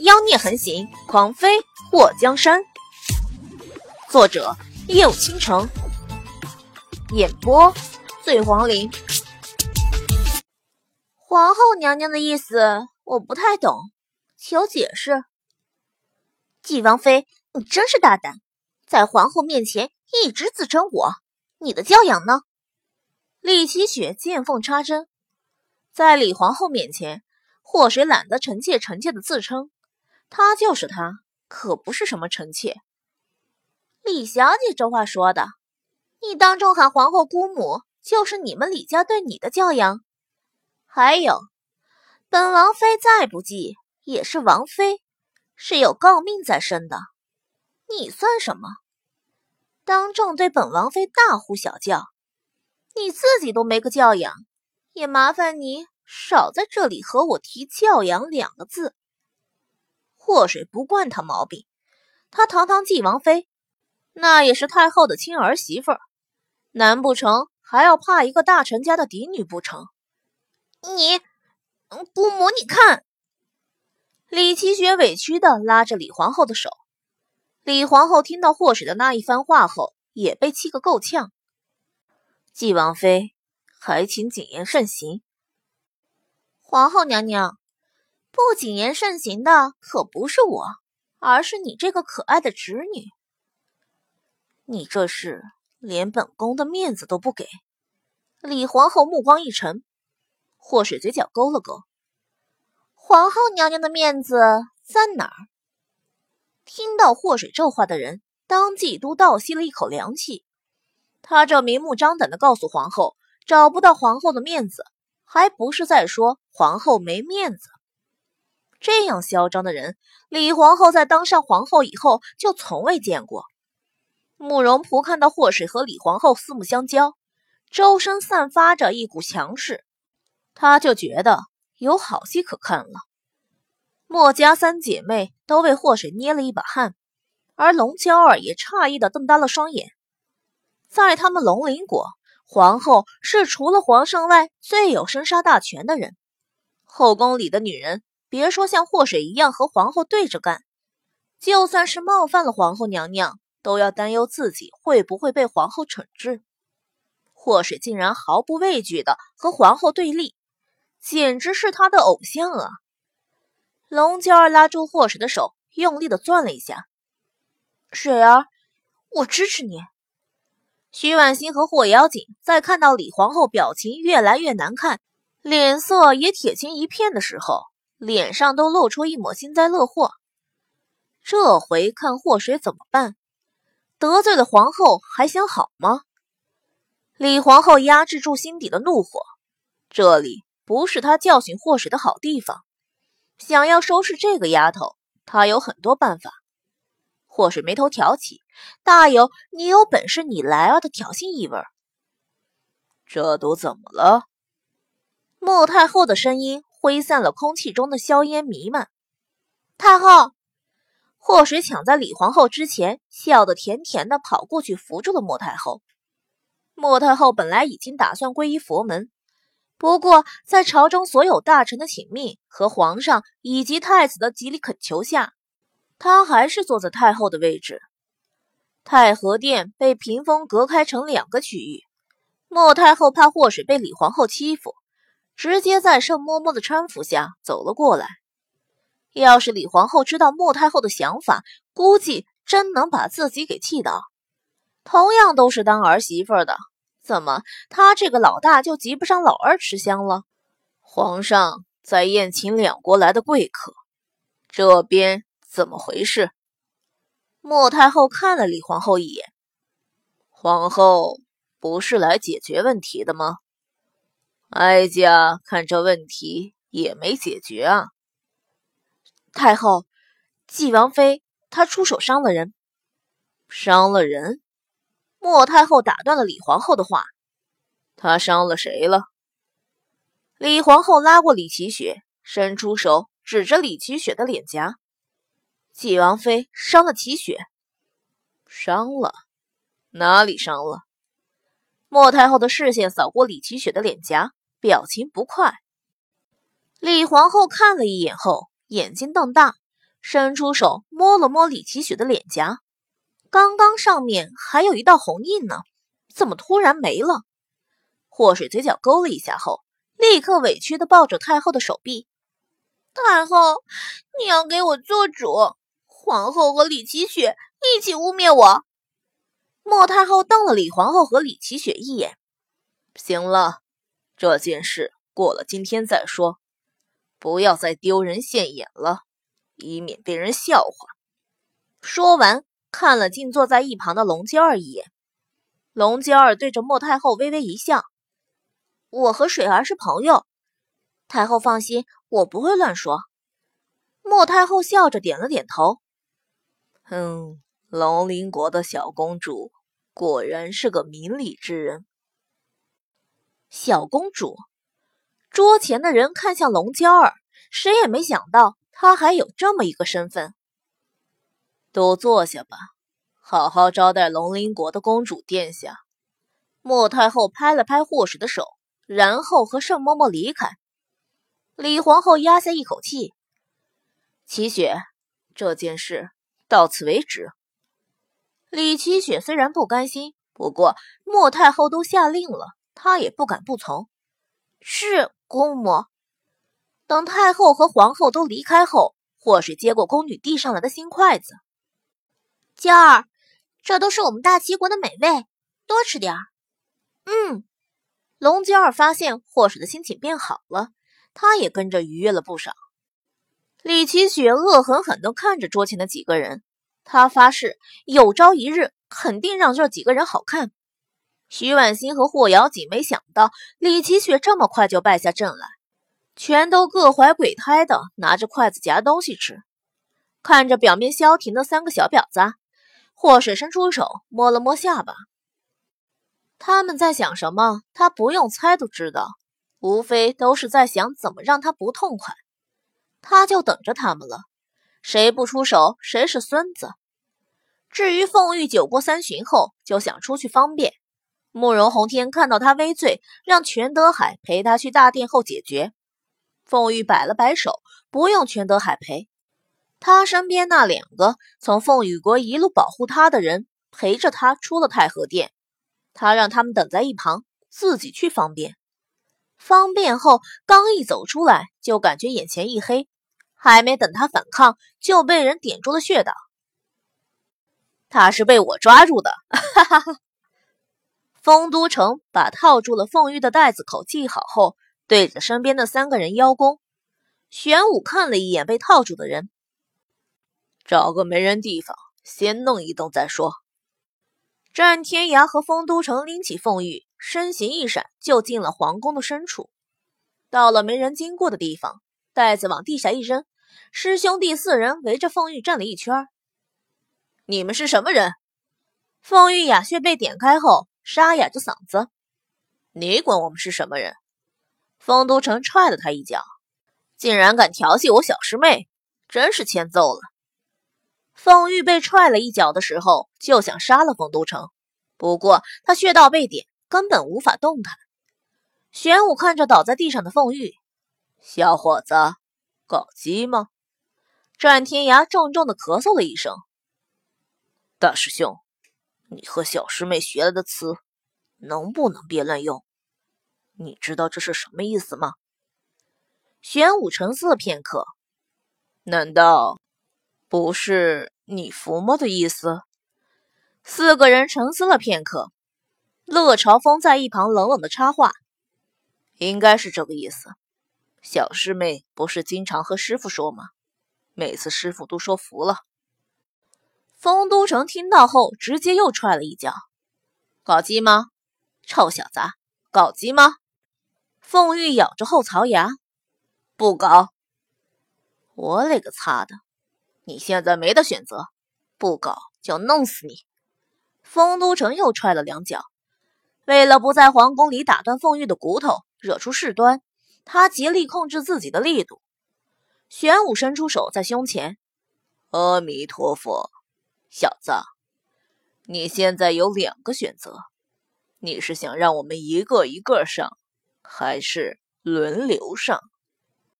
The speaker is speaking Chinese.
妖孽横行，狂妃祸江山。作者：夜舞倾城，演播：醉黄林。皇后娘娘的意思我不太懂，求解释。纪王妃，你真是大胆，在皇后面前一直自称我，你的教养呢？李奇雪见缝插针，在李皇后面前，祸水懒得臣妾臣妾的自称。她就是她，可不是什么臣妾。李小姐这话说的，你当众喊皇后姑母，就是你们李家对你的教养。还有，本王妃再不济也是王妃，是有诰命在身的。你算什么？当众对本王妃大呼小叫，你自己都没个教养，也麻烦你少在这里和我提教养两个字。祸水不惯他毛病，他堂堂纪王妃，那也是太后的亲儿媳妇，难不成还要怕一个大臣家的嫡女不成？你，姑母，你看，李奇雪委屈的拉着李皇后的手。李皇后听到祸水的那一番话后，也被气个够呛。纪王妃，还请谨言慎行。皇后娘娘。不谨言慎行的可不是我，而是你这个可爱的侄女。你这是连本宫的面子都不给。李皇后目光一沉，祸水嘴角勾了勾。皇后娘娘的面子在哪儿？听到祸水这话的人，当即都倒吸了一口凉气。他这明目张胆的告诉皇后，找不到皇后的面子，还不是在说皇后没面子？这样嚣张的人，李皇后在当上皇后以后就从未见过。慕容仆看到祸水和李皇后四目相交，周身散发着一股强势，他就觉得有好戏可看了。墨家三姐妹都为祸水捏了一把汗，而龙娇儿也诧异的瞪大了双眼。在他们龙鳞国，皇后是除了皇上外最有生杀大权的人，后宫里的女人。别说像祸水一样和皇后对着干，就算是冒犯了皇后娘娘，都要担忧自己会不会被皇后惩治。祸水竟然毫不畏惧的和皇后对立，简直是他的偶像啊！龙娇儿拉住祸水的手，用力的攥了一下。水儿，我支持你。徐婉欣和霍妖精在看到李皇后表情越来越难看，脸色也铁青一片的时候。脸上都露出一抹幸灾乐祸。这回看祸水怎么办？得罪了皇后还想好吗？李皇后压制住心底的怒火，这里不是她教训祸水的好地方。想要收拾这个丫头，她有很多办法。祸水眉头挑起，大有你有本事你来啊的挑衅意味。这都怎么了？莫太后的声音。挥散了空气中的硝烟弥漫。太后，祸水抢在李皇后之前，笑得甜甜的，跑过去扶住了莫太后。莫太后本来已经打算皈依佛门，不过在朝中所有大臣的请命和皇上以及太子的极力恳求下，她还是坐在太后的位置。太和殿被屏风隔开成两个区域，莫太后怕祸水被李皇后欺负。直接在盛嬷嬷的搀扶下走了过来。要是李皇后知道莫太后的想法，估计真能把自己给气倒。同样都是当儿媳妇的，怎么她这个老大就及不上老二吃香了？皇上在宴请两国来的贵客，这边怎么回事？莫太后看了李皇后一眼。皇后不是来解决问题的吗？哀家看这问题也没解决啊！太后，纪王妃她出手伤了人，伤了人。莫太后打断了李皇后的话：“她伤了谁了？”李皇后拉过李奇雪，伸出手指着李奇雪的脸颊：“纪王妃伤了奇雪，伤了？哪里伤了？”莫太后的视线扫过李奇雪的脸颊。表情不快，李皇后看了一眼后，眼睛瞪大，伸出手摸了摸李奇雪的脸颊，刚刚上面还有一道红印呢，怎么突然没了？祸水嘴角勾了一下后，立刻委屈的抱着太后的手臂：“太后，你要给我做主，皇后和李奇雪一起污蔑我。”莫太后瞪了李皇后和李奇雪一眼：“行了，这件事过了今天再说，不要再丢人现眼了，以免被人笑话。”说完，看了静坐在一旁的龙娇儿一眼。龙娇儿对着莫太后微微一笑。我和水儿是朋友，太后放心，我不会乱说。莫太后笑着点了点头。嗯，龙鳞国的小公主果然是个明理之人。小公主，桌前的人看向龙娇儿，谁也没想到她还有这么一个身份。都坐下吧，好好招待龙鳞国的公主殿下。莫太后拍了拍霍氏的手。然后和盛嬷嬷离开，李皇后压下一口气。齐雪，这件事到此为止。李齐雪虽然不甘心，不过莫太后都下令了，他也不敢不从。是公母。等太后和皇后都离开后，霍水接过宫女递上来的新筷子。娇儿，这都是我们大齐国的美味，多吃点儿。嗯。龙娇儿发现霍水的心情变好了，她也跟着愉悦了不少。李奇雪恶狠狠地看着桌前的几个人，她发誓有朝一日肯定让这几个人好看。徐婉欣和霍瑶锦没想到李奇雪这么快就败下阵来，全都各怀鬼胎的拿着筷子夹东西吃。看着表面消停的三个小婊子，霍水伸出手摸了摸下巴。他们在想什么？他不用猜都知道，无非都是在想怎么让他不痛快。他就等着他们了，谁不出手，谁是孙子。至于凤玉，酒过三巡后就想出去方便。慕容洪天看到他微醉，让全德海陪他去大殿后解决。凤玉摆了摆手，不用全德海陪，他身边那两个从凤羽国一路保护他的人陪着他出了太和殿。他让他们等在一旁，自己去方便。方便后，刚一走出来，就感觉眼前一黑，还没等他反抗，就被人点住了穴道。他是被我抓住的，哈哈哈！丰都城把套住了凤玉的袋子口系好后，对着身边的三个人邀功。玄武看了一眼被套住的人，找个没人地方，先弄一弄再说。战天涯和丰都城拎起凤玉，身形一闪，就进了皇宫的深处。到了没人经过的地方，袋子往地下一扔，师兄弟四人围着凤玉转了一圈。你们是什么人？凤玉哑穴被点开后，沙哑着嗓子：“你管我们是什么人？”丰都城踹了他一脚：“竟然敢调戏我小师妹，真是欠揍了。”凤玉被踹了一脚的时候，就想杀了丰都城，不过他穴道被点，根本无法动弹。玄武看着倒在地上的凤玉，小伙子，搞基吗？战天涯重重的咳嗽了一声。大师兄，你和小师妹学来的词，能不能别乱用？你知道这是什么意思吗？玄武沉思了片刻，难道？不是你服么的意思？四个人沉思了片刻，乐朝风在一旁冷冷的插话：“应该是这个意思。小师妹不是经常和师傅说吗？每次师傅都说服了。”丰都城听到后，直接又踹了一脚：“搞基吗？臭小子，搞基吗？”凤玉咬着后槽牙：“不搞！我勒个擦的！”你现在没得选择，不搞就弄死你！丰都城又踹了两脚，为了不在皇宫里打断凤玉的骨头，惹出事端，他极力控制自己的力度。玄武伸出手在胸前，阿弥陀佛，小子，你现在有两个选择，你是想让我们一个一个上，还是轮流上？